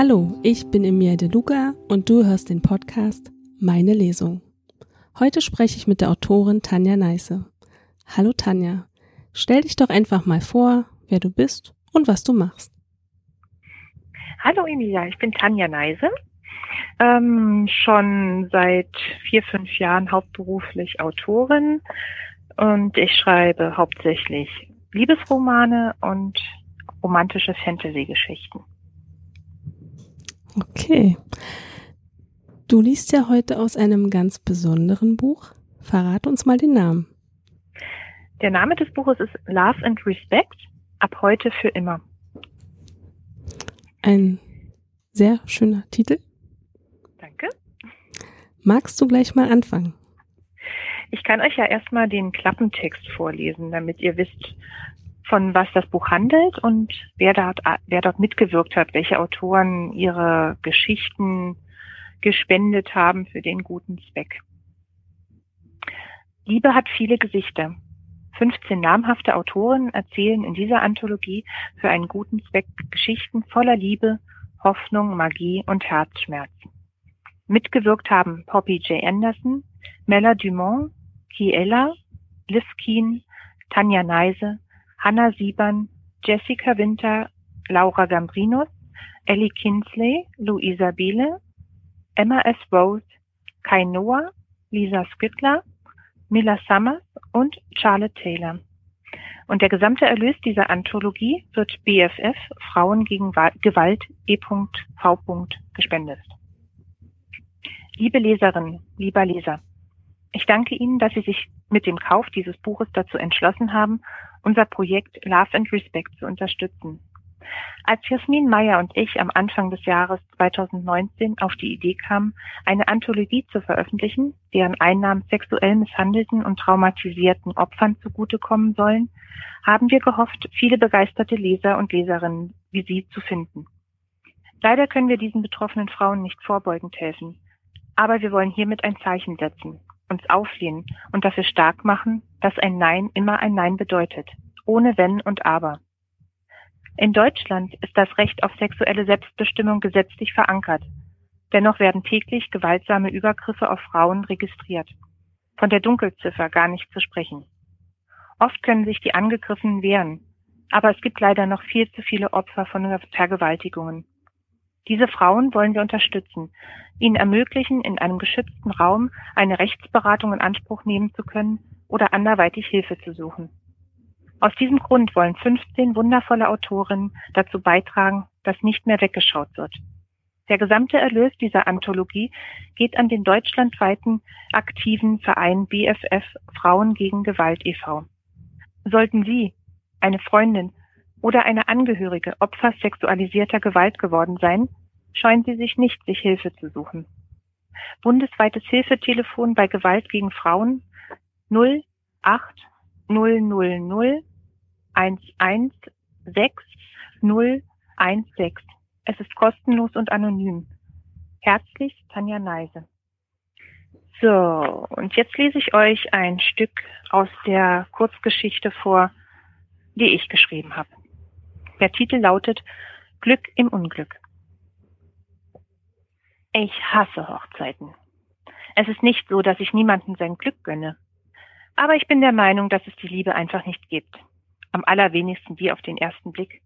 Hallo, ich bin Emilia De Luca und du hörst den Podcast Meine Lesung. Heute spreche ich mit der Autorin Tanja Neisse. Hallo Tanja, stell dich doch einfach mal vor, wer du bist und was du machst. Hallo Emilia, ich bin Tanja Neise, ähm, schon seit vier, fünf Jahren hauptberuflich Autorin und ich schreibe hauptsächlich Liebesromane und romantische Fantasy-Geschichten. Okay. Du liest ja heute aus einem ganz besonderen Buch. Verrat uns mal den Namen. Der Name des Buches ist Love and Respect, ab heute für immer. Ein sehr schöner Titel. Danke. Magst du gleich mal anfangen? Ich kann euch ja erstmal den Klappentext vorlesen, damit ihr wisst, von was das Buch handelt und wer dort, wer dort mitgewirkt hat, welche Autoren ihre Geschichten gespendet haben für den guten Zweck. Liebe hat viele Gesichter. 15 namhafte Autoren erzählen in dieser Anthologie für einen guten Zweck Geschichten voller Liebe, Hoffnung, Magie und Herzschmerzen. Mitgewirkt haben Poppy J. Anderson, Mella Dumont, Kiela, Liv Keen, Tanja Neise, Hanna Siebern, Jessica Winter, Laura Gambrinus, Ellie Kinsley, Luisa Biele, Emma S. Rose, Kai Noah, Lisa Skittler, Mila Summers und Charlotte Taylor. Und der gesamte Erlös dieser Anthologie wird BFF Frauen gegen Gewalt E.V. gespendet. Liebe Leserin, lieber Leser, ich danke Ihnen, dass Sie sich mit dem Kauf dieses Buches dazu entschlossen haben, unser Projekt Love and Respect zu unterstützen. Als Jasmin Meyer und ich am Anfang des Jahres 2019 auf die Idee kamen, eine Anthologie zu veröffentlichen, deren Einnahmen sexuell misshandelten und traumatisierten Opfern zugutekommen sollen, haben wir gehofft, viele begeisterte Leser und Leserinnen wie Sie zu finden. Leider können wir diesen betroffenen Frauen nicht vorbeugend helfen, aber wir wollen hiermit ein Zeichen setzen uns auflehnen und dafür stark machen, dass ein Nein immer ein Nein bedeutet, ohne Wenn und Aber. In Deutschland ist das Recht auf sexuelle Selbstbestimmung gesetzlich verankert. Dennoch werden täglich gewaltsame Übergriffe auf Frauen registriert. Von der Dunkelziffer gar nicht zu sprechen. Oft können sich die Angegriffenen wehren, aber es gibt leider noch viel zu viele Opfer von Vergewaltigungen. Diese Frauen wollen wir unterstützen, ihnen ermöglichen, in einem geschützten Raum eine Rechtsberatung in Anspruch nehmen zu können oder anderweitig Hilfe zu suchen. Aus diesem Grund wollen 15 wundervolle Autorinnen dazu beitragen, dass nicht mehr weggeschaut wird. Der gesamte Erlös dieser Anthologie geht an den deutschlandweiten aktiven Verein BFF Frauen gegen Gewalt e.V. Sollten Sie, eine Freundin oder eine Angehörige Opfer sexualisierter Gewalt geworden sein, scheuen Sie sich nicht, sich Hilfe zu suchen. Bundesweites Hilfetelefon bei Gewalt gegen Frauen 08000 116 016. Es ist kostenlos und anonym. Herzlich, Tanja Neise. So, und jetzt lese ich euch ein Stück aus der Kurzgeschichte vor, die ich geschrieben habe. Der Titel lautet Glück im Unglück. Ich hasse Hochzeiten. Es ist nicht so, dass ich niemandem sein Glück gönne. Aber ich bin der Meinung, dass es die Liebe einfach nicht gibt. Am allerwenigsten die auf den ersten Blick.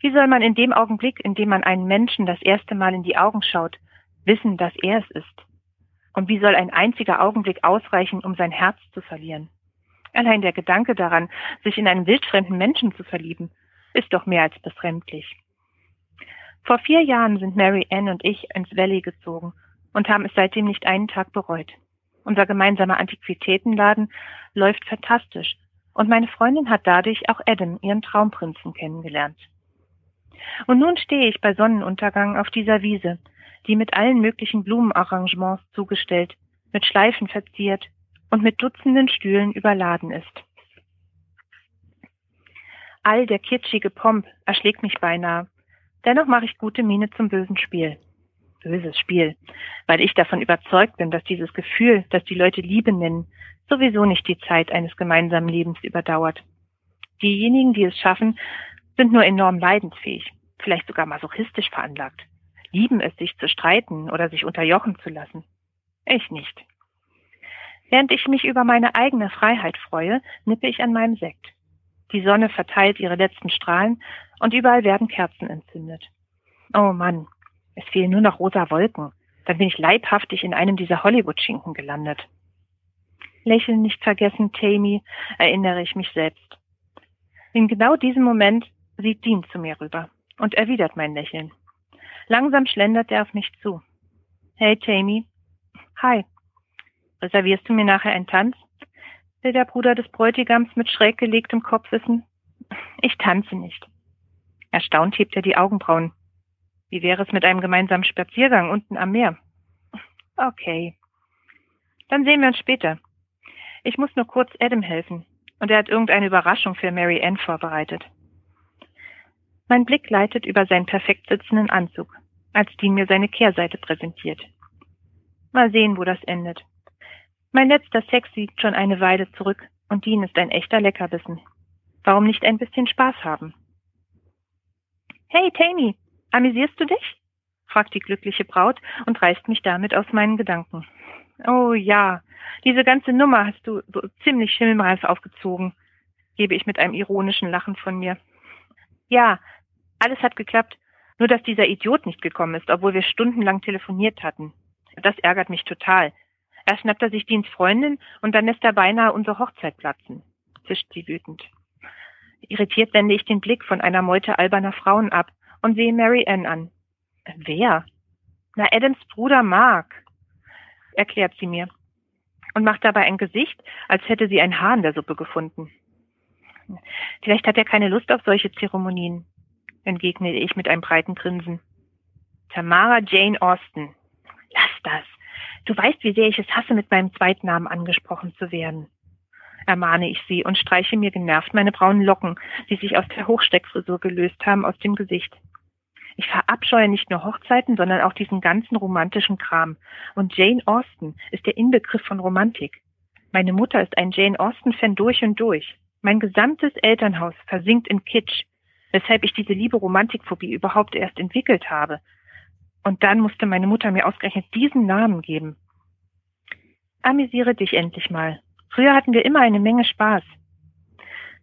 Wie soll man in dem Augenblick, in dem man einen Menschen das erste Mal in die Augen schaut, wissen, dass er es ist? Und wie soll ein einziger Augenblick ausreichen, um sein Herz zu verlieren? Allein der Gedanke daran, sich in einen wildfremden Menschen zu verlieben, ist doch mehr als befremdlich. Vor vier Jahren sind Mary Ann und ich ins Valley gezogen und haben es seitdem nicht einen Tag bereut. Unser gemeinsamer Antiquitätenladen läuft fantastisch und meine Freundin hat dadurch auch Adam, ihren Traumprinzen, kennengelernt. Und nun stehe ich bei Sonnenuntergang auf dieser Wiese, die mit allen möglichen Blumenarrangements zugestellt, mit Schleifen verziert und mit Dutzenden Stühlen überladen ist. All der kitschige Pomp erschlägt mich beinahe. Dennoch mache ich gute Miene zum bösen Spiel. Böses Spiel, weil ich davon überzeugt bin, dass dieses Gefühl, das die Leute Liebe nennen, sowieso nicht die Zeit eines gemeinsamen Lebens überdauert. Diejenigen, die es schaffen, sind nur enorm leidensfähig. vielleicht sogar masochistisch veranlagt, lieben es, sich zu streiten oder sich unterjochen zu lassen. Ich nicht. Während ich mich über meine eigene Freiheit freue, nippe ich an meinem Sekt. Die Sonne verteilt ihre letzten Strahlen und überall werden Kerzen entzündet. Oh Mann, es fehlen nur noch rosa Wolken. Dann bin ich leibhaftig in einem dieser Hollywood-Schinken gelandet. Lächeln nicht vergessen, Tammy, erinnere ich mich selbst. In genau diesem Moment sieht Dean zu mir rüber und erwidert mein Lächeln. Langsam schlendert er auf mich zu. Hey, Tammy. Hi. Reservierst du mir nachher einen Tanz? Will der Bruder des Bräutigams mit schräg gelegtem Kopf wissen. Ich tanze nicht. Erstaunt hebt er die Augenbrauen. Wie wäre es mit einem gemeinsamen Spaziergang unten am Meer? Okay. Dann sehen wir uns später. Ich muss nur kurz Adam helfen. Und er hat irgendeine Überraschung für Mary Ann vorbereitet. Mein Blick leitet über seinen perfekt sitzenden Anzug, als Dean mir seine Kehrseite präsentiert. Mal sehen, wo das endet. Mein letzter Sex liegt schon eine Weile zurück und Dean ist ein echter Leckerbissen. Warum nicht ein bisschen Spaß haben? Hey, Tammy, amüsierst du dich? fragt die glückliche Braut und reißt mich damit aus meinen Gedanken. Oh ja, diese ganze Nummer hast du so ziemlich schimmelreif aufgezogen, gebe ich mit einem ironischen Lachen von mir. Ja, alles hat geklappt, nur dass dieser Idiot nicht gekommen ist, obwohl wir stundenlang telefoniert hatten. Das ärgert mich total. Erst schnappt er sich Deans Freundin und dann lässt er beinahe unsere Hochzeit platzen, zischt sie wütend. Irritiert wende ich den Blick von einer Meute alberner Frauen ab und sehe Mary Ann an. Wer? Na, Adams Bruder Mark, erklärt sie mir und macht dabei ein Gesicht, als hätte sie ein Haar in der Suppe gefunden. Vielleicht hat er keine Lust auf solche Zeremonien, entgegne ich mit einem breiten Grinsen. Tamara Jane Austen. Lass das. Du weißt, wie sehr ich es hasse, mit meinem Zweitnamen angesprochen zu werden. Ermahne ich sie und streiche mir genervt meine braunen Locken, die sich aus der Hochsteckfrisur gelöst haben, aus dem Gesicht. Ich verabscheue nicht nur Hochzeiten, sondern auch diesen ganzen romantischen Kram. Und Jane Austen ist der Inbegriff von Romantik. Meine Mutter ist ein Jane Austen-Fan durch und durch. Mein gesamtes Elternhaus versinkt in Kitsch, weshalb ich diese liebe Romantikphobie überhaupt erst entwickelt habe. Und dann musste meine Mutter mir ausgerechnet diesen Namen geben. Amüsiere dich endlich mal. Früher hatten wir immer eine Menge Spaß.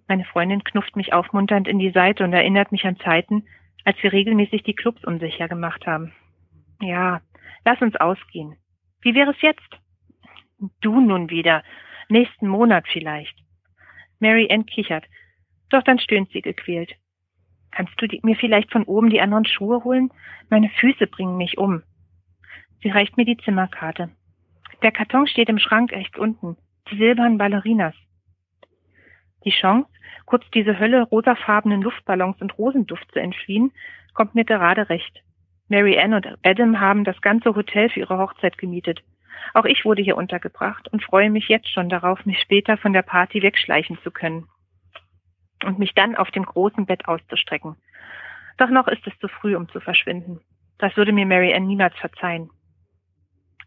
Meine Freundin knufft mich aufmunternd in die Seite und erinnert mich an Zeiten, als wir regelmäßig die Clubs unsicher gemacht haben. Ja, lass uns ausgehen. Wie wäre es jetzt? Du nun wieder. Nächsten Monat vielleicht. Mary Ann kichert. Doch dann stöhnt sie gequält. Kannst du mir vielleicht von oben die anderen Schuhe holen? Meine Füße bringen mich um. Sie reicht mir die Zimmerkarte. Der Karton steht im Schrank rechts unten. Die silbernen Ballerinas. Die Chance, kurz diese Hölle rosafarbenen Luftballons und Rosenduft zu entfliehen, kommt mir gerade recht. Mary Ann und Adam haben das ganze Hotel für ihre Hochzeit gemietet. Auch ich wurde hier untergebracht und freue mich jetzt schon darauf, mich später von der Party wegschleichen zu können und mich dann auf dem großen Bett auszustrecken. Doch noch ist es zu früh, um zu verschwinden. Das würde mir Mary Ann niemals verzeihen.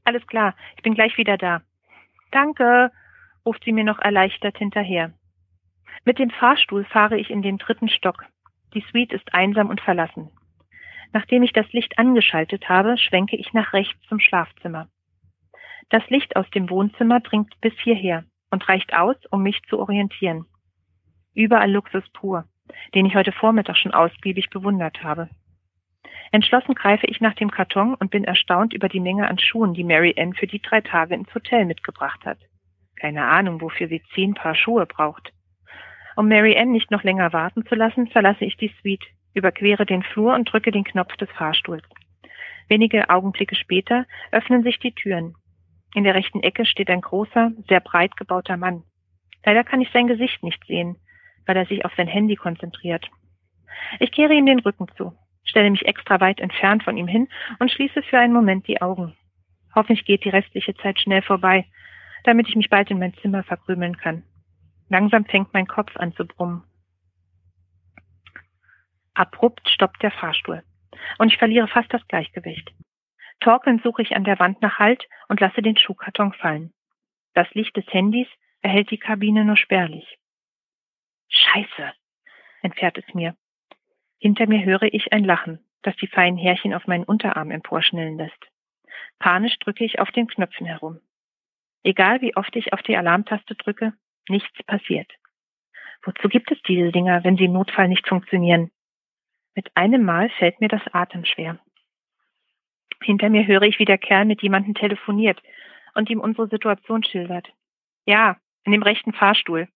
Alles klar, ich bin gleich wieder da. Danke, ruft sie mir noch erleichtert hinterher. Mit dem Fahrstuhl fahre ich in den dritten Stock. Die Suite ist einsam und verlassen. Nachdem ich das Licht angeschaltet habe, schwenke ich nach rechts zum Schlafzimmer. Das Licht aus dem Wohnzimmer dringt bis hierher und reicht aus, um mich zu orientieren. Überall Luxus pur, den ich heute Vormittag schon ausgiebig bewundert habe. Entschlossen greife ich nach dem Karton und bin erstaunt über die Menge an Schuhen, die Mary Ann für die drei Tage ins Hotel mitgebracht hat. Keine Ahnung, wofür sie zehn Paar Schuhe braucht. Um Mary Ann nicht noch länger warten zu lassen, verlasse ich die Suite, überquere den Flur und drücke den Knopf des Fahrstuhls. Wenige Augenblicke später öffnen sich die Türen. In der rechten Ecke steht ein großer, sehr breit gebauter Mann. Leider kann ich sein Gesicht nicht sehen, weil er sich auf sein Handy konzentriert. Ich kehre ihm den Rücken zu, stelle mich extra weit entfernt von ihm hin und schließe für einen Moment die Augen. Hoffentlich geht die restliche Zeit schnell vorbei, damit ich mich bald in mein Zimmer verkrümeln kann. Langsam fängt mein Kopf an zu brummen. Abrupt stoppt der Fahrstuhl und ich verliere fast das Gleichgewicht. Torkelnd suche ich an der Wand nach Halt und lasse den Schuhkarton fallen. Das Licht des Handys erhält die Kabine nur spärlich. Scheiße, entfährt es mir. Hinter mir höre ich ein Lachen, das die feinen Härchen auf meinen Unterarm emporschnellen lässt. Panisch drücke ich auf den Knöpfen herum. Egal wie oft ich auf die Alarmtaste drücke, nichts passiert. Wozu gibt es diese Dinger, wenn sie im Notfall nicht funktionieren? Mit einem Mal fällt mir das Atem schwer. Hinter mir höre ich, wie der Kerl mit jemandem telefoniert und ihm unsere Situation schildert. Ja, in dem rechten Fahrstuhl.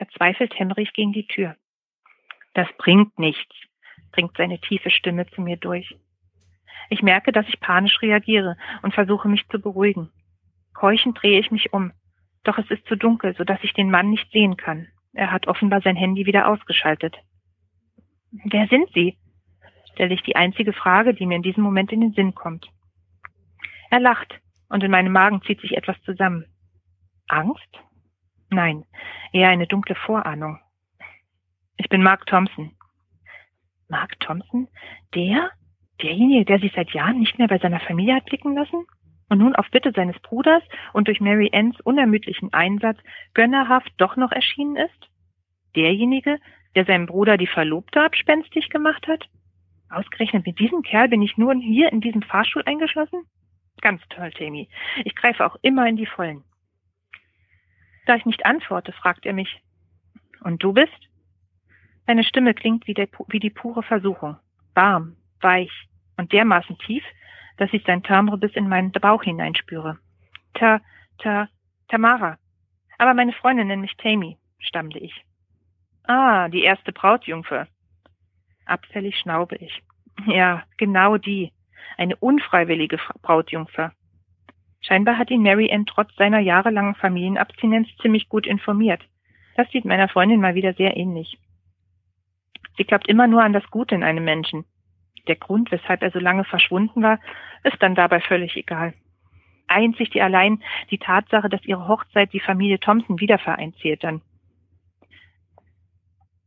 Verzweifelt hämmere ich gegen die Tür. Das bringt nichts, dringt seine tiefe Stimme zu mir durch. Ich merke, dass ich panisch reagiere und versuche mich zu beruhigen. Keuchend drehe ich mich um. Doch es ist zu dunkel, so dass ich den Mann nicht sehen kann. Er hat offenbar sein Handy wieder ausgeschaltet. Wer sind Sie? stelle ich die einzige Frage, die mir in diesem Moment in den Sinn kommt. Er lacht und in meinem Magen zieht sich etwas zusammen. Angst? Nein, eher eine dunkle Vorahnung. Ich bin Mark Thompson. Mark Thompson? Der? Derjenige, der sich seit Jahren nicht mehr bei seiner Familie hat blicken lassen? Und nun auf Bitte seines Bruders und durch Mary Anns unermüdlichen Einsatz gönnerhaft doch noch erschienen ist? Derjenige, der seinem Bruder die Verlobte abspenstig gemacht hat? Ausgerechnet mit diesem Kerl bin ich nur hier in diesem Fahrstuhl eingeschlossen? Ganz toll, Tammy. Ich greife auch immer in die Vollen. Da ich nicht antworte, fragt er mich. Und du bist? Seine Stimme klingt wie, der, wie die pure Versuchung. Warm, weich und dermaßen tief, dass ich sein Timbre bis in meinen Bauch hineinspüre. Ta, ta, Tamara. Aber meine Freundin nennt mich Tammy, stammle ich. Ah, die erste Brautjungfer. Abfällig schnaube ich. Ja, genau die. Eine unfreiwillige Brautjungfer. Scheinbar hat ihn Mary Ann trotz seiner jahrelangen Familienabstinenz ziemlich gut informiert. Das sieht meiner Freundin mal wieder sehr ähnlich. Sie glaubt immer nur an das Gute in einem Menschen. Der Grund, weshalb er so lange verschwunden war, ist dann dabei völlig egal. Einzig die allein die Tatsache, dass ihre Hochzeit die Familie Thompson wieder vereint, zählt dann.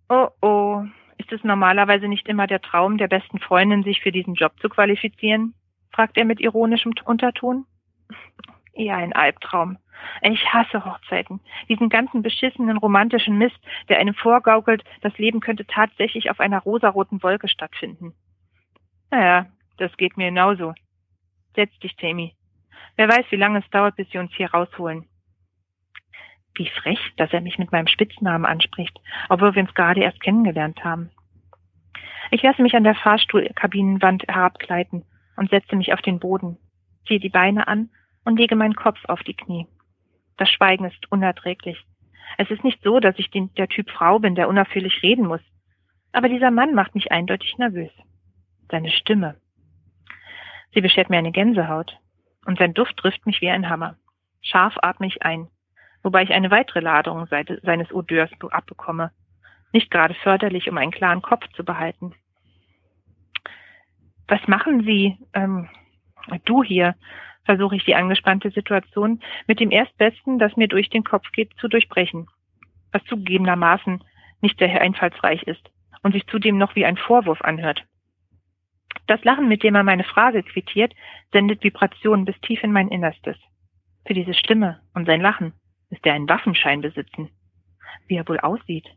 Oh oh, ist es normalerweise nicht immer der Traum der besten Freundin, sich für diesen Job zu qualifizieren? fragt er mit ironischem Unterton. Eher ein Albtraum. Ich hasse Hochzeiten. Diesen ganzen beschissenen romantischen Mist, der einem vorgaukelt, das Leben könnte tatsächlich auf einer rosaroten Wolke stattfinden. Naja, das geht mir genauso. Setz dich, Tammy. Wer weiß, wie lange es dauert, bis sie uns hier rausholen. Wie frech, dass er mich mit meinem Spitznamen anspricht, obwohl wir uns gerade erst kennengelernt haben. Ich lasse mich an der Fahrstuhlkabinenwand herabgleiten und setze mich auf den Boden, ziehe die Beine an und lege meinen Kopf auf die Knie. Das Schweigen ist unerträglich. Es ist nicht so, dass ich den, der Typ Frau bin, der unaufhörlich reden muss. Aber dieser Mann macht mich eindeutig nervös. Seine Stimme. Sie beschert mir eine Gänsehaut. Und sein Duft trifft mich wie ein Hammer. Scharf atme ich ein wobei ich eine weitere Ladung seines Odeurs abbekomme. Nicht gerade förderlich, um einen klaren Kopf zu behalten. Was machen Sie, ähm, du hier? Versuche ich die angespannte Situation mit dem Erstbesten, das mir durch den Kopf geht, zu durchbrechen. Was zugegebenermaßen nicht sehr einfallsreich ist und sich zudem noch wie ein Vorwurf anhört. Das Lachen, mit dem er meine Frage quittiert, sendet Vibrationen bis tief in mein Innerstes. Für diese Stimme und sein Lachen Müsste er einen Waffenschein besitzen? Wie er wohl aussieht?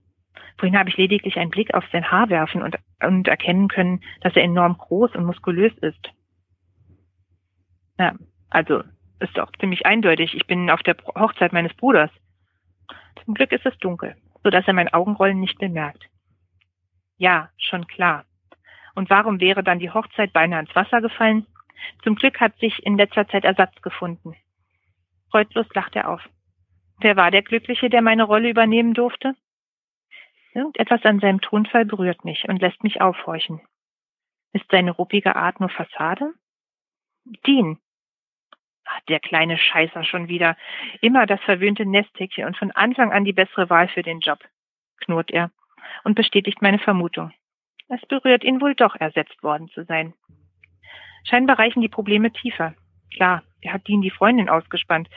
Vorhin habe ich lediglich einen Blick auf sein Haar werfen und, und erkennen können, dass er enorm groß und muskulös ist. Ja, also ist doch ziemlich eindeutig. Ich bin auf der Hochzeit meines Bruders. Zum Glück ist es dunkel, so dass er mein Augenrollen nicht bemerkt. Ja, schon klar. Und warum wäre dann die Hochzeit beinahe ins Wasser gefallen? Zum Glück hat sich in letzter Zeit Ersatz gefunden. Freudlos lacht er auf. Wer war der Glückliche, der meine Rolle übernehmen durfte? Irgendetwas an seinem Tonfall berührt mich und lässt mich aufhorchen. Ist seine ruppige Art nur Fassade? Dean. Ach, der kleine Scheißer schon wieder. Immer das verwöhnte Nesthäkchen und von Anfang an die bessere Wahl für den Job, knurrt er und bestätigt meine Vermutung. Es berührt ihn wohl doch, ersetzt worden zu sein. Scheinbar reichen die Probleme tiefer. Klar, er hat Dean die Freundin ausgespannt,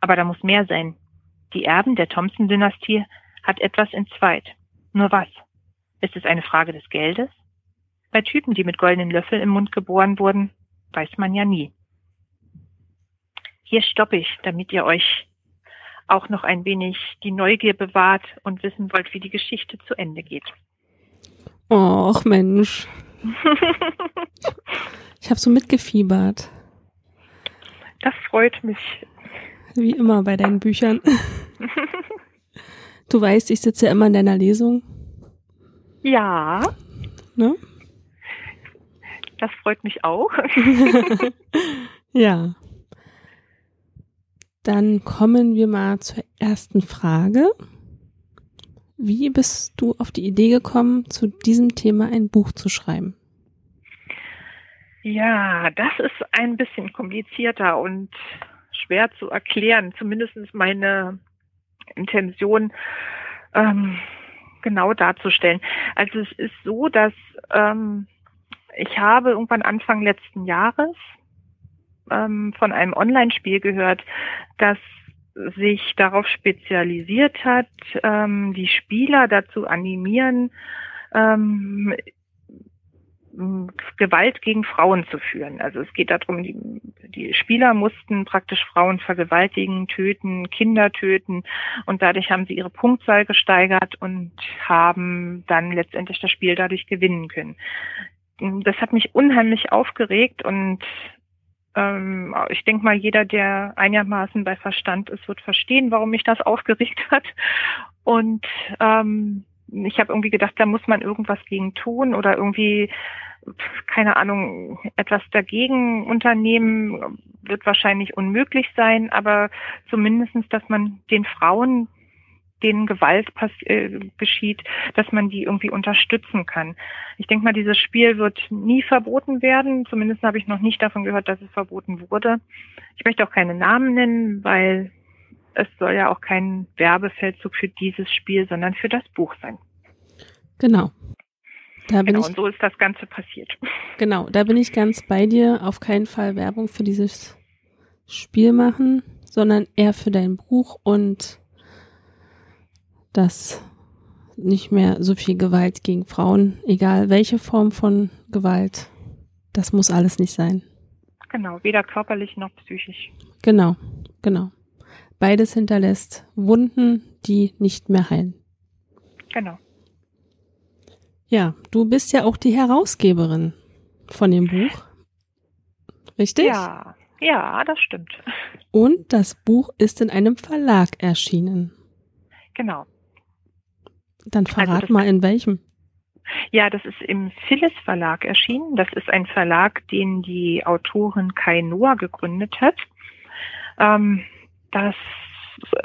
aber da muss mehr sein. Die Erben der Thompson-Dynastie hat etwas in Zweit. Nur was? Ist es eine Frage des Geldes? Bei Typen, die mit goldenen Löffeln im Mund geboren wurden, weiß man ja nie. Hier stoppe ich, damit ihr euch auch noch ein wenig die Neugier bewahrt und wissen wollt, wie die Geschichte zu Ende geht. Och Mensch. ich habe so mitgefiebert. Das freut mich. Wie immer bei deinen Büchern. Du weißt, ich sitze ja immer in deiner Lesung. Ja. Ne? Das freut mich auch. ja. Dann kommen wir mal zur ersten Frage. Wie bist du auf die Idee gekommen, zu diesem Thema ein Buch zu schreiben? Ja, das ist ein bisschen komplizierter und schwer zu erklären. Zumindest meine Intention ähm, genau darzustellen. Also es ist so, dass ähm, ich habe irgendwann Anfang letzten Jahres ähm, von einem Online-Spiel gehört, das sich darauf spezialisiert hat, ähm, die Spieler dazu animieren, ähm, Gewalt gegen Frauen zu führen. Also es geht darum, die, die Spieler mussten praktisch Frauen vergewaltigen, töten, Kinder töten und dadurch haben sie ihre Punktzahl gesteigert und haben dann letztendlich das Spiel dadurch gewinnen können. Das hat mich unheimlich aufgeregt und ähm, ich denke mal, jeder, der einigermaßen bei Verstand ist, wird verstehen, warum mich das aufgeregt hat. Und ähm, ich habe irgendwie gedacht, da muss man irgendwas gegen tun oder irgendwie keine Ahnung, etwas dagegen unternehmen, wird wahrscheinlich unmöglich sein, aber zumindestens, dass man den Frauen, denen Gewalt äh, geschieht, dass man die irgendwie unterstützen kann. Ich denke mal, dieses Spiel wird nie verboten werden. Zumindest habe ich noch nicht davon gehört, dass es verboten wurde. Ich möchte auch keine Namen nennen, weil es soll ja auch kein Werbefeldzug für dieses Spiel, sondern für das Buch sein. Genau. Da bin genau, ich, und so ist das Ganze passiert. Genau, da bin ich ganz bei dir. Auf keinen Fall Werbung für dieses Spiel machen, sondern eher für dein Buch und dass nicht mehr so viel Gewalt gegen Frauen, egal welche Form von Gewalt, das muss alles nicht sein. Genau, weder körperlich noch psychisch. Genau, genau. Beides hinterlässt Wunden, die nicht mehr heilen. Genau. Ja, du bist ja auch die Herausgeberin von dem Buch. Richtig? Ja, ja, das stimmt. Und das Buch ist in einem Verlag erschienen. Genau. Dann also verrat also mal in welchem. Ja, das ist im Phyllis Verlag erschienen. Das ist ein Verlag, den die Autorin Kai Noah gegründet hat. Ähm, das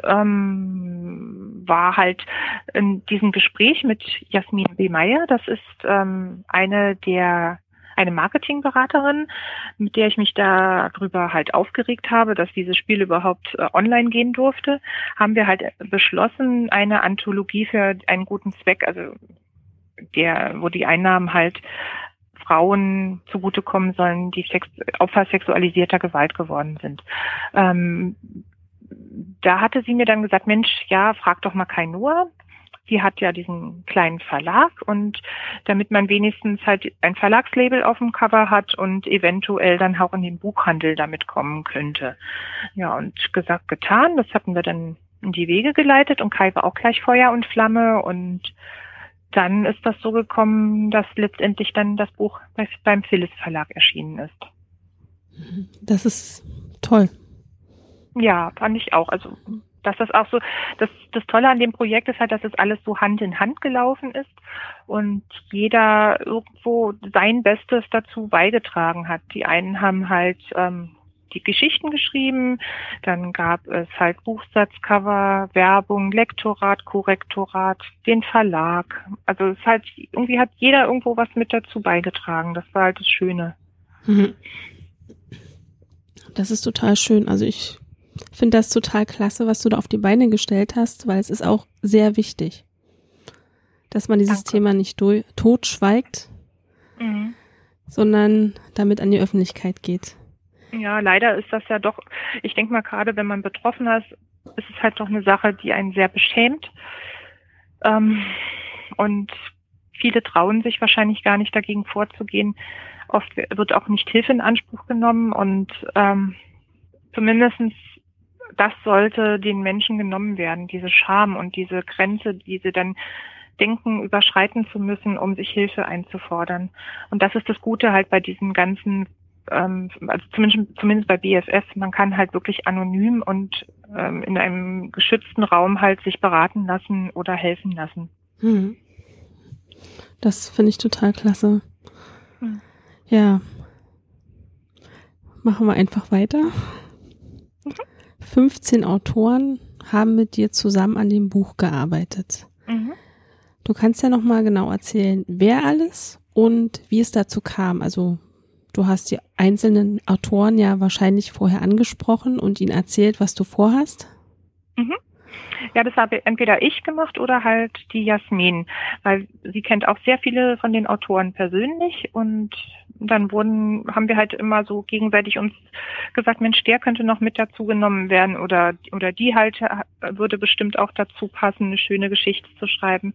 ähm, war halt in diesem Gespräch mit Jasmin B. Meyer. Das ist ähm, eine der eine Marketingberaterin, mit der ich mich darüber halt aufgeregt habe, dass dieses Spiel überhaupt äh, online gehen durfte, haben wir halt beschlossen, eine Anthologie für einen guten Zweck, also der, wo die Einnahmen halt Frauen zugutekommen sollen, die Sex Opfer sexualisierter Gewalt geworden sind. Ähm, da hatte sie mir dann gesagt, Mensch, ja, frag doch mal Kai Noah. Sie hat ja diesen kleinen Verlag und damit man wenigstens halt ein Verlagslabel auf dem Cover hat und eventuell dann auch in den Buchhandel damit kommen könnte. Ja, und gesagt, getan. Das hatten wir dann in die Wege geleitet und Kai war auch gleich Feuer und Flamme und dann ist das so gekommen, dass letztendlich dann das Buch beim Phyllis Verlag erschienen ist. Das ist toll. Ja, fand ich auch. Also dass das auch so, das, das Tolle an dem Projekt ist halt, dass es alles so Hand in Hand gelaufen ist und jeder irgendwo sein Bestes dazu beigetragen hat. Die einen haben halt ähm, die Geschichten geschrieben, dann gab es halt Buchsatzcover, Werbung, Lektorat, Korrektorat, den Verlag. Also es halt, irgendwie hat jeder irgendwo was mit dazu beigetragen. Das war halt das Schöne. Mhm. Das ist total schön. Also ich finde das total klasse, was du da auf die Beine gestellt hast, weil es ist auch sehr wichtig, dass man dieses Danke. Thema nicht totschweigt, mhm. sondern damit an die Öffentlichkeit geht. Ja, leider ist das ja doch, ich denke mal gerade, wenn man betroffen ist, ist es halt doch eine Sache, die einen sehr beschämt. Ähm, und viele trauen sich wahrscheinlich gar nicht dagegen vorzugehen. Oft wird auch nicht Hilfe in Anspruch genommen und ähm, zumindestens das sollte den Menschen genommen werden, diese Scham und diese Grenze, die sie dann Denken überschreiten zu müssen, um sich Hilfe einzufordern. Und das ist das Gute halt bei diesen ganzen ähm, also zumindest, zumindest bei BFF, man kann halt wirklich anonym und ähm, in einem geschützten Raum halt sich beraten lassen oder helfen lassen. Hm. Das finde ich total klasse. Hm. Ja. Machen wir einfach weiter. Mhm. 15 Autoren haben mit dir zusammen an dem Buch gearbeitet. Mhm. Du kannst ja noch mal genau erzählen, wer alles und wie es dazu kam. Also du hast die einzelnen Autoren ja wahrscheinlich vorher angesprochen und ihnen erzählt, was du vorhast. Mhm. Ja, das habe entweder ich gemacht oder halt die Jasmin, weil sie kennt auch sehr viele von den Autoren persönlich und dann wurden, haben wir halt immer so gegenseitig uns gesagt, Mensch, der könnte noch mit dazu genommen werden oder, oder die halt würde bestimmt auch dazu passen, eine schöne Geschichte zu schreiben.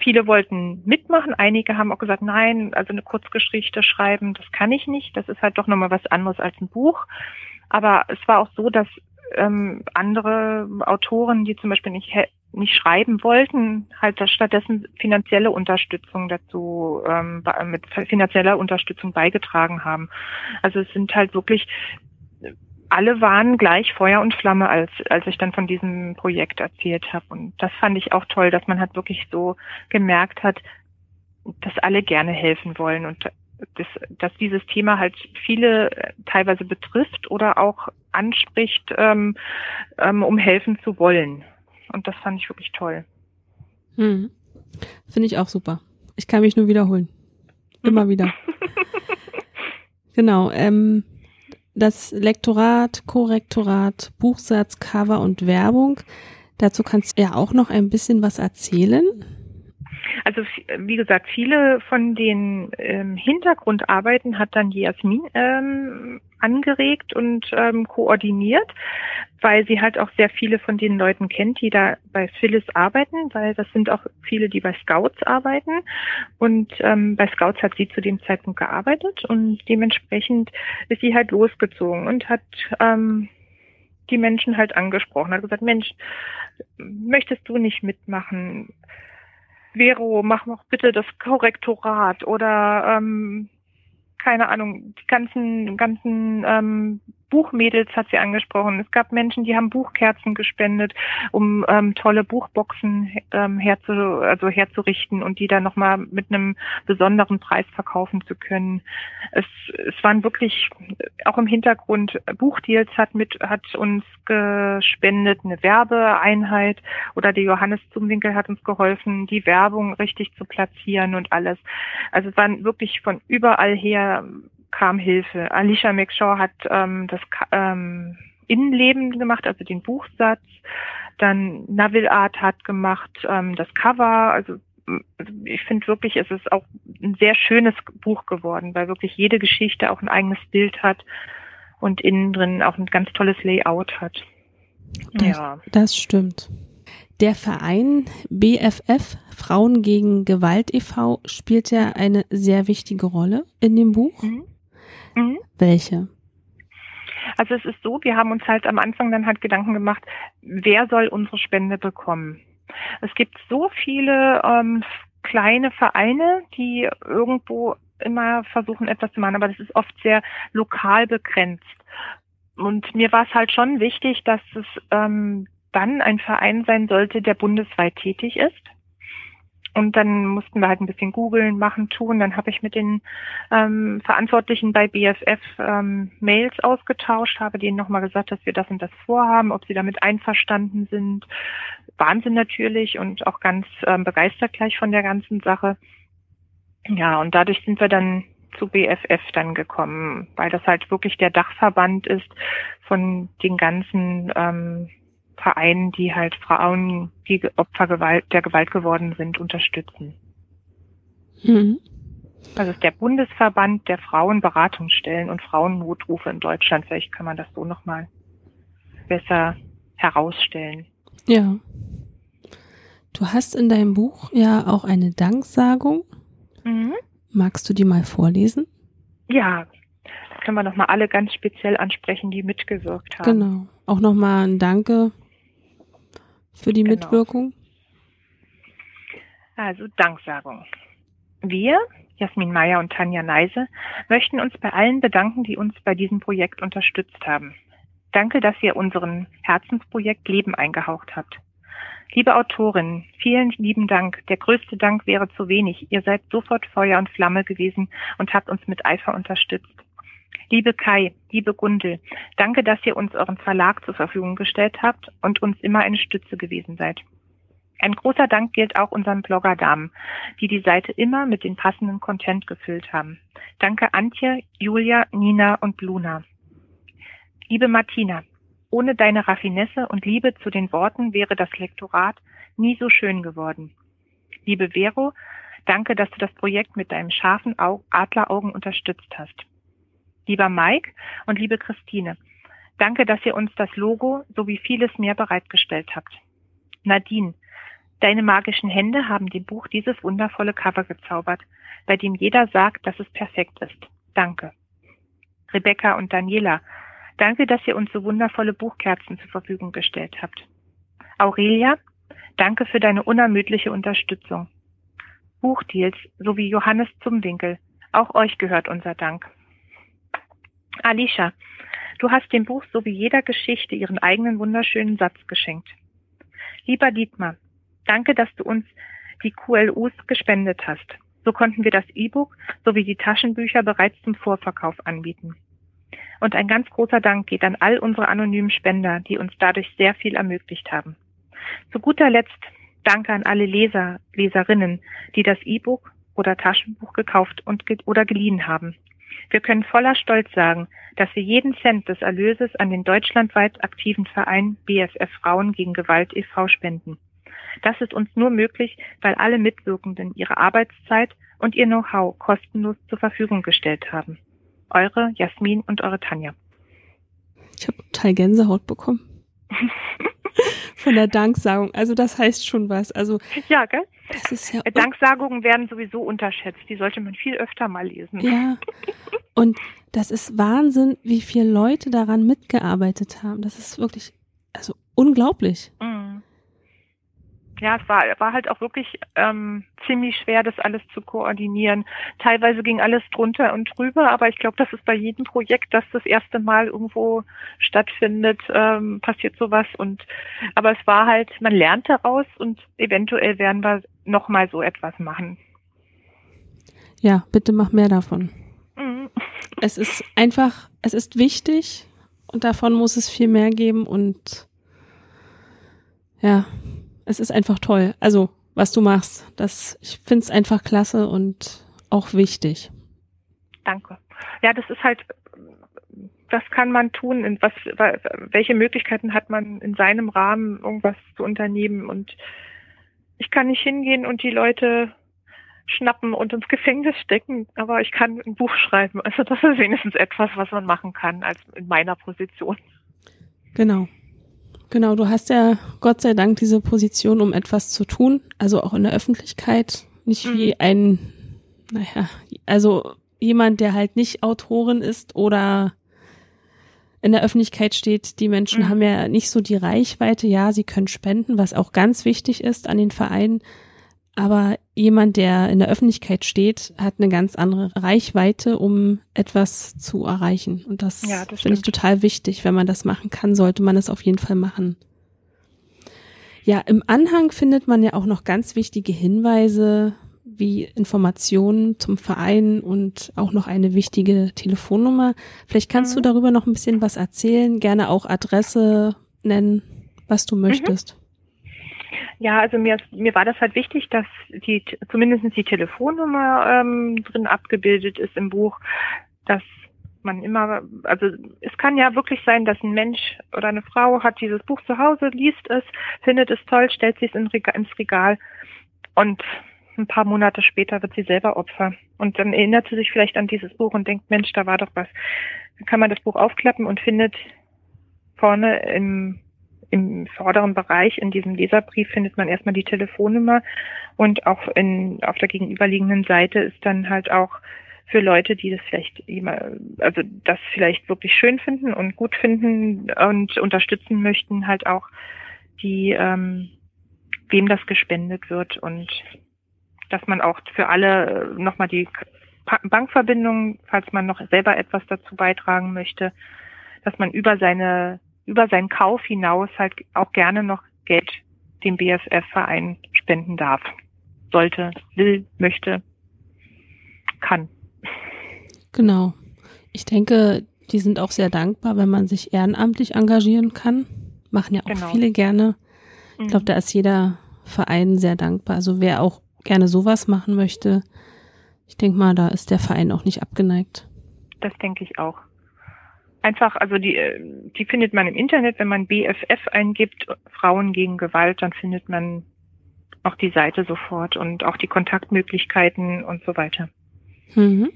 Viele wollten mitmachen, einige haben auch gesagt, nein, also eine Kurzgeschichte schreiben, das kann ich nicht, das ist halt doch nochmal was anderes als ein Buch. Aber es war auch so, dass ähm, andere Autoren, die zum Beispiel nicht nicht schreiben wollten, halt stattdessen finanzielle Unterstützung dazu ähm, mit finanzieller Unterstützung beigetragen haben. Also es sind halt wirklich alle waren gleich Feuer und Flamme, als als ich dann von diesem Projekt erzählt habe. Und das fand ich auch toll, dass man halt wirklich so gemerkt hat, dass alle gerne helfen wollen und dass, dass dieses Thema halt viele äh, teilweise betrifft oder auch anspricht, ähm, ähm, um helfen zu wollen. Und das fand ich wirklich toll. Hm. Finde ich auch super. Ich kann mich nur wiederholen. Immer wieder. genau. Ähm, das Lektorat, Korrektorat, Buchsatz, Cover und Werbung. Dazu kannst du ja auch noch ein bisschen was erzählen. Also wie gesagt, viele von den ähm, Hintergrundarbeiten hat dann Jasmin ähm, angeregt und ähm, koordiniert, weil sie halt auch sehr viele von den Leuten kennt, die da bei Phyllis arbeiten, weil das sind auch viele, die bei Scouts arbeiten. Und ähm, bei Scouts hat sie zu dem Zeitpunkt gearbeitet und dementsprechend ist sie halt losgezogen und hat ähm, die Menschen halt angesprochen, hat gesagt, Mensch, möchtest du nicht mitmachen? Vero, mach noch bitte das Korrektorat oder ähm, keine Ahnung, die ganzen, ganzen ähm, Buchmädels hat sie angesprochen. Es gab Menschen, die haben Buchkerzen gespendet, um ähm, tolle Buchboxen ähm, herzu, also herzurichten und die dann nochmal mit einem besonderen Preis verkaufen zu können. Es, es waren wirklich auch im Hintergrund Buchdeals hat mit hat uns gespendet, eine Werbeeinheit oder der Johannes Zumwinkel hat uns geholfen, die Werbung richtig zu platzieren und alles. Also es waren wirklich von überall her kam Hilfe. Alicia McShaw hat ähm, das ähm, Innenleben gemacht, also den Buchsatz. Dann Naville Art hat gemacht ähm, das Cover. Also ich finde wirklich, es ist auch ein sehr schönes Buch geworden, weil wirklich jede Geschichte auch ein eigenes Bild hat und innen drin auch ein ganz tolles Layout hat. Das, ja. das stimmt. Der Verein BFF Frauen gegen Gewalt e.V. spielt ja eine sehr wichtige Rolle in dem Buch. Mhm. Mhm. Welche? Also es ist so, wir haben uns halt am Anfang dann halt Gedanken gemacht, wer soll unsere Spende bekommen? Es gibt so viele ähm, kleine Vereine, die irgendwo immer versuchen, etwas zu machen, aber das ist oft sehr lokal begrenzt. Und mir war es halt schon wichtig, dass es ähm, dann ein Verein sein sollte, der bundesweit tätig ist. Und dann mussten wir halt ein bisschen googeln, machen, tun. Dann habe ich mit den ähm, Verantwortlichen bei BFF ähm, Mails ausgetauscht, habe denen nochmal gesagt, dass wir das und das vorhaben, ob sie damit einverstanden sind. Wahnsinn natürlich und auch ganz ähm, begeistert gleich von der ganzen Sache. Ja, und dadurch sind wir dann zu BFF dann gekommen, weil das halt wirklich der Dachverband ist von den ganzen ähm, Vereinen, die halt Frauen, die Opfer Gewalt, der Gewalt geworden sind, unterstützen. Mhm. Das ist der Bundesverband der Frauenberatungsstellen und Frauennotrufe in Deutschland. Vielleicht kann man das so nochmal besser herausstellen. Ja. Du hast in deinem Buch ja auch eine Danksagung. Mhm. Magst du die mal vorlesen? Ja, da können wir nochmal alle ganz speziell ansprechen, die mitgewirkt haben. Genau. Auch nochmal ein Danke für die genau. Mitwirkung? Also Danksagung. Wir, Jasmin Meyer und Tanja Neise, möchten uns bei allen bedanken, die uns bei diesem Projekt unterstützt haben. Danke, dass ihr unseren Herzensprojekt Leben eingehaucht habt. Liebe Autorin, vielen lieben Dank. Der größte Dank wäre zu wenig. Ihr seid sofort Feuer und Flamme gewesen und habt uns mit Eifer unterstützt. Liebe Kai, liebe Gundel, danke, dass ihr uns euren Verlag zur Verfügung gestellt habt und uns immer eine Stütze gewesen seid. Ein großer Dank gilt auch unseren Blogger-Damen, die die Seite immer mit den passenden Content gefüllt haben. Danke Antje, Julia, Nina und Luna. Liebe Martina, ohne deine Raffinesse und Liebe zu den Worten wäre das Lektorat nie so schön geworden. Liebe Vero, danke, dass du das Projekt mit deinem scharfen Adleraugen unterstützt hast. Lieber Mike und liebe Christine, danke, dass ihr uns das Logo sowie vieles mehr bereitgestellt habt. Nadine, deine magischen Hände haben dem Buch dieses wundervolle Cover gezaubert, bei dem jeder sagt, dass es perfekt ist. Danke. Rebecca und Daniela, Danke, dass ihr uns so wundervolle Buchkerzen zur Verfügung gestellt habt. Aurelia, danke für deine unermüdliche Unterstützung. Buchdeals sowie Johannes Zumwinkel, auch euch gehört unser Dank. Alicia, du hast dem Buch sowie jeder Geschichte ihren eigenen wunderschönen Satz geschenkt. Lieber Dietmar, danke, dass du uns die QLUs gespendet hast. So konnten wir das E-Book sowie die Taschenbücher bereits zum Vorverkauf anbieten. Und ein ganz großer Dank geht an all unsere anonymen Spender, die uns dadurch sehr viel ermöglicht haben. Zu guter Letzt danke an alle Leser, Leserinnen, die das E-Book oder Taschenbuch gekauft und ge oder geliehen haben. Wir können voller Stolz sagen, dass wir jeden Cent des Erlöses an den deutschlandweit aktiven Verein BFF Frauen gegen Gewalt e.V. spenden. Das ist uns nur möglich, weil alle Mitwirkenden ihre Arbeitszeit und ihr Know-how kostenlos zur Verfügung gestellt haben. Eure Jasmin und eure Tanja. Ich habe total Gänsehaut bekommen. Von der Danksagung. Also das heißt schon was. Also ja, gell? Das ist ja Danksagungen werden sowieso unterschätzt. Die sollte man viel öfter mal lesen. Ja. Und das ist Wahnsinn, wie viele Leute daran mitgearbeitet haben. Das ist wirklich also unglaublich. Mhm ja, es war, war halt auch wirklich ähm, ziemlich schwer, das alles zu koordinieren. Teilweise ging alles drunter und drüber, aber ich glaube, das ist bei jedem Projekt, das das erste Mal irgendwo stattfindet, ähm, passiert sowas. Und aber es war halt, man lernt daraus und eventuell werden wir nochmal so etwas machen. Ja, bitte mach mehr davon. Mhm. Es ist einfach, es ist wichtig und davon muss es viel mehr geben und ja, es ist einfach toll. Also, was du machst, das, ich finde es einfach klasse und auch wichtig. Danke. Ja, das ist halt, was kann man tun? In was, welche Möglichkeiten hat man in seinem Rahmen, irgendwas zu unternehmen? Und ich kann nicht hingehen und die Leute schnappen und ins Gefängnis stecken, aber ich kann ein Buch schreiben. Also das ist wenigstens etwas, was man machen kann als in meiner Position. Genau. Genau, du hast ja Gott sei Dank diese Position, um etwas zu tun, also auch in der Öffentlichkeit, nicht mhm. wie ein, naja, also jemand, der halt nicht Autorin ist oder in der Öffentlichkeit steht, die Menschen mhm. haben ja nicht so die Reichweite, ja, sie können spenden, was auch ganz wichtig ist an den Vereinen, aber jemand, der in der Öffentlichkeit steht, hat eine ganz andere Reichweite, um etwas zu erreichen. Und das, ja, das finde ich total wichtig. Wenn man das machen kann, sollte man es auf jeden Fall machen. Ja, im Anhang findet man ja auch noch ganz wichtige Hinweise wie Informationen zum Verein und auch noch eine wichtige Telefonnummer. Vielleicht kannst mhm. du darüber noch ein bisschen was erzählen, gerne auch Adresse nennen, was du mhm. möchtest. Ja, also mir, mir war das halt wichtig, dass die zumindest die Telefonnummer ähm, drin abgebildet ist im Buch, dass man immer, also es kann ja wirklich sein, dass ein Mensch oder eine Frau hat dieses Buch zu Hause, liest es, findet es toll, stellt sich ins Regal und ein paar Monate später wird sie selber Opfer. Und dann erinnert sie sich vielleicht an dieses Buch und denkt, Mensch, da war doch was. Dann kann man das Buch aufklappen und findet vorne im im vorderen Bereich in diesem Leserbrief findet man erstmal die Telefonnummer. Und auch in, auf der gegenüberliegenden Seite ist dann halt auch für Leute, die das vielleicht immer, also das vielleicht wirklich schön finden und gut finden und unterstützen möchten, halt auch die, ähm, wem das gespendet wird und dass man auch für alle äh, nochmal die Bankverbindung, falls man noch selber etwas dazu beitragen möchte, dass man über seine, über seinen Kauf hinaus halt auch gerne noch Geld dem BFF-Verein spenden darf. Sollte, will, möchte, kann. Genau. Ich denke, die sind auch sehr dankbar, wenn man sich ehrenamtlich engagieren kann. Machen ja auch genau. viele gerne. Ich glaube, mhm. da ist jeder Verein sehr dankbar. Also wer auch gerne sowas machen möchte, ich denke mal, da ist der Verein auch nicht abgeneigt. Das denke ich auch. Einfach, also die, äh, die findet man im Internet, wenn man BFF eingibt, Frauen gegen Gewalt, dann findet man auch die Seite sofort und auch die Kontaktmöglichkeiten und so weiter. Mhm.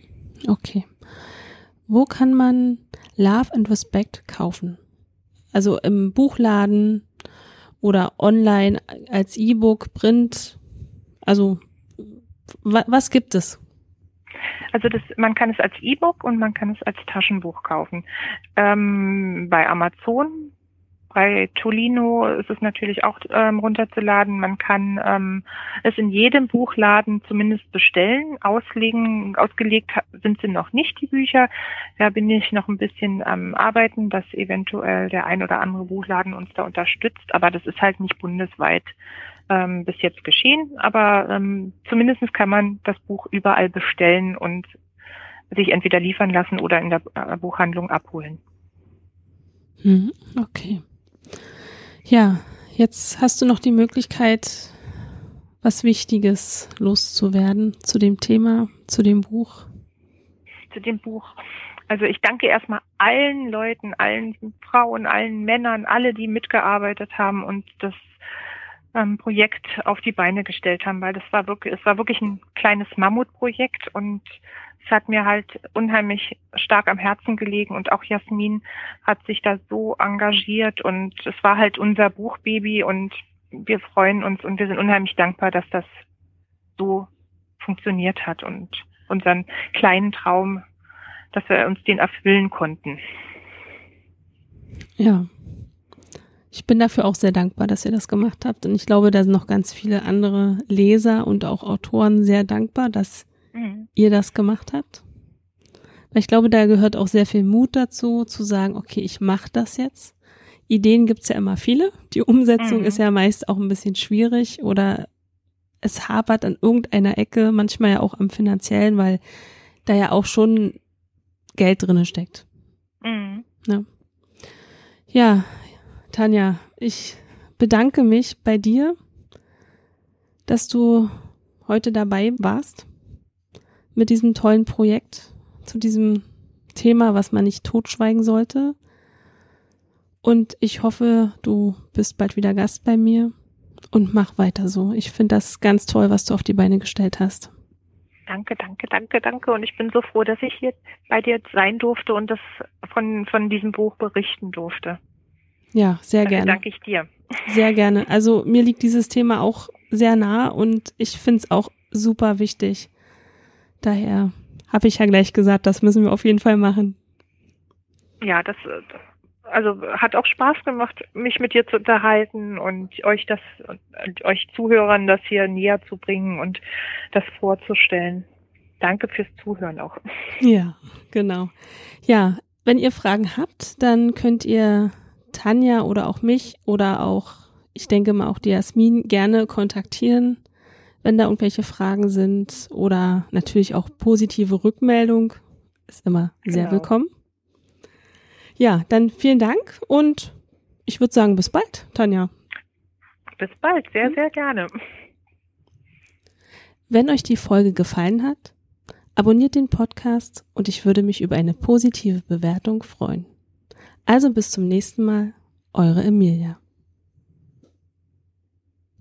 Okay. Wo kann man Love and Respect kaufen? Also im Buchladen oder online als E-Book, Print? Also was gibt es? Also das, man kann es als E-Book und man kann es als Taschenbuch kaufen. Ähm, bei Amazon, bei Tolino ist es natürlich auch ähm, runterzuladen. Man kann ähm, es in jedem Buchladen zumindest bestellen. Auslegen, ausgelegt sind sie noch nicht, die Bücher. Da bin ich noch ein bisschen am Arbeiten, dass eventuell der ein oder andere Buchladen uns da unterstützt. Aber das ist halt nicht bundesweit ähm, bis jetzt geschehen, aber ähm, zumindest kann man das Buch überall bestellen und sich entweder liefern lassen oder in der äh, Buchhandlung abholen. Mhm, okay. Ja, jetzt hast du noch die Möglichkeit, was Wichtiges loszuwerden zu dem Thema, zu dem Buch. Zu dem Buch. Also ich danke erstmal allen Leuten, allen Frauen, allen Männern, alle, die mitgearbeitet haben und das ähm, Projekt auf die Beine gestellt haben, weil das war wirklich, es war wirklich ein kleines Mammutprojekt und es hat mir halt unheimlich stark am Herzen gelegen und auch Jasmin hat sich da so engagiert und es war halt unser Buchbaby und wir freuen uns und wir sind unheimlich dankbar, dass das so funktioniert hat und unseren kleinen Traum, dass wir uns den erfüllen konnten. Ja, ich bin dafür auch sehr dankbar, dass ihr das gemacht habt. Und ich glaube, da sind noch ganz viele andere Leser und auch Autoren sehr dankbar, dass mhm. ihr das gemacht habt. Weil ich glaube, da gehört auch sehr viel Mut dazu, zu sagen, okay, ich mache das jetzt. Ideen gibt's ja immer viele. Die Umsetzung mhm. ist ja meist auch ein bisschen schwierig oder es hapert an irgendeiner Ecke, manchmal ja auch am finanziellen, weil da ja auch schon Geld drinne steckt. Mhm. Ja. ja, Tanja, ich bedanke mich bei dir, dass du heute dabei warst mit diesem tollen Projekt zu diesem Thema, was man nicht totschweigen sollte. Und ich hoffe, du bist bald wieder Gast bei mir und mach weiter so. Ich finde das ganz toll, was du auf die Beine gestellt hast. Danke, danke, danke, danke. Und ich bin so froh, dass ich hier bei dir sein durfte und das von, von diesem Buch berichten durfte. Ja, sehr Dafür gerne. Danke ich dir. Sehr gerne. Also mir liegt dieses Thema auch sehr nah und ich finde es auch super wichtig. Daher habe ich ja gleich gesagt, das müssen wir auf jeden Fall machen. Ja, das also hat auch Spaß gemacht, mich mit dir zu unterhalten und euch das euch Zuhörern das hier näher zu bringen und das vorzustellen. Danke fürs Zuhören auch. Ja, genau. Ja, wenn ihr Fragen habt, dann könnt ihr Tanja oder auch mich oder auch, ich denke mal auch die Jasmin gerne kontaktieren, wenn da irgendwelche Fragen sind oder natürlich auch positive Rückmeldung ist immer sehr genau. willkommen. Ja, dann vielen Dank und ich würde sagen, bis bald, Tanja. Bis bald, sehr, sehr gerne. Wenn euch die Folge gefallen hat, abonniert den Podcast und ich würde mich über eine positive Bewertung freuen. Also bis zum nächsten Mal, eure Emilia.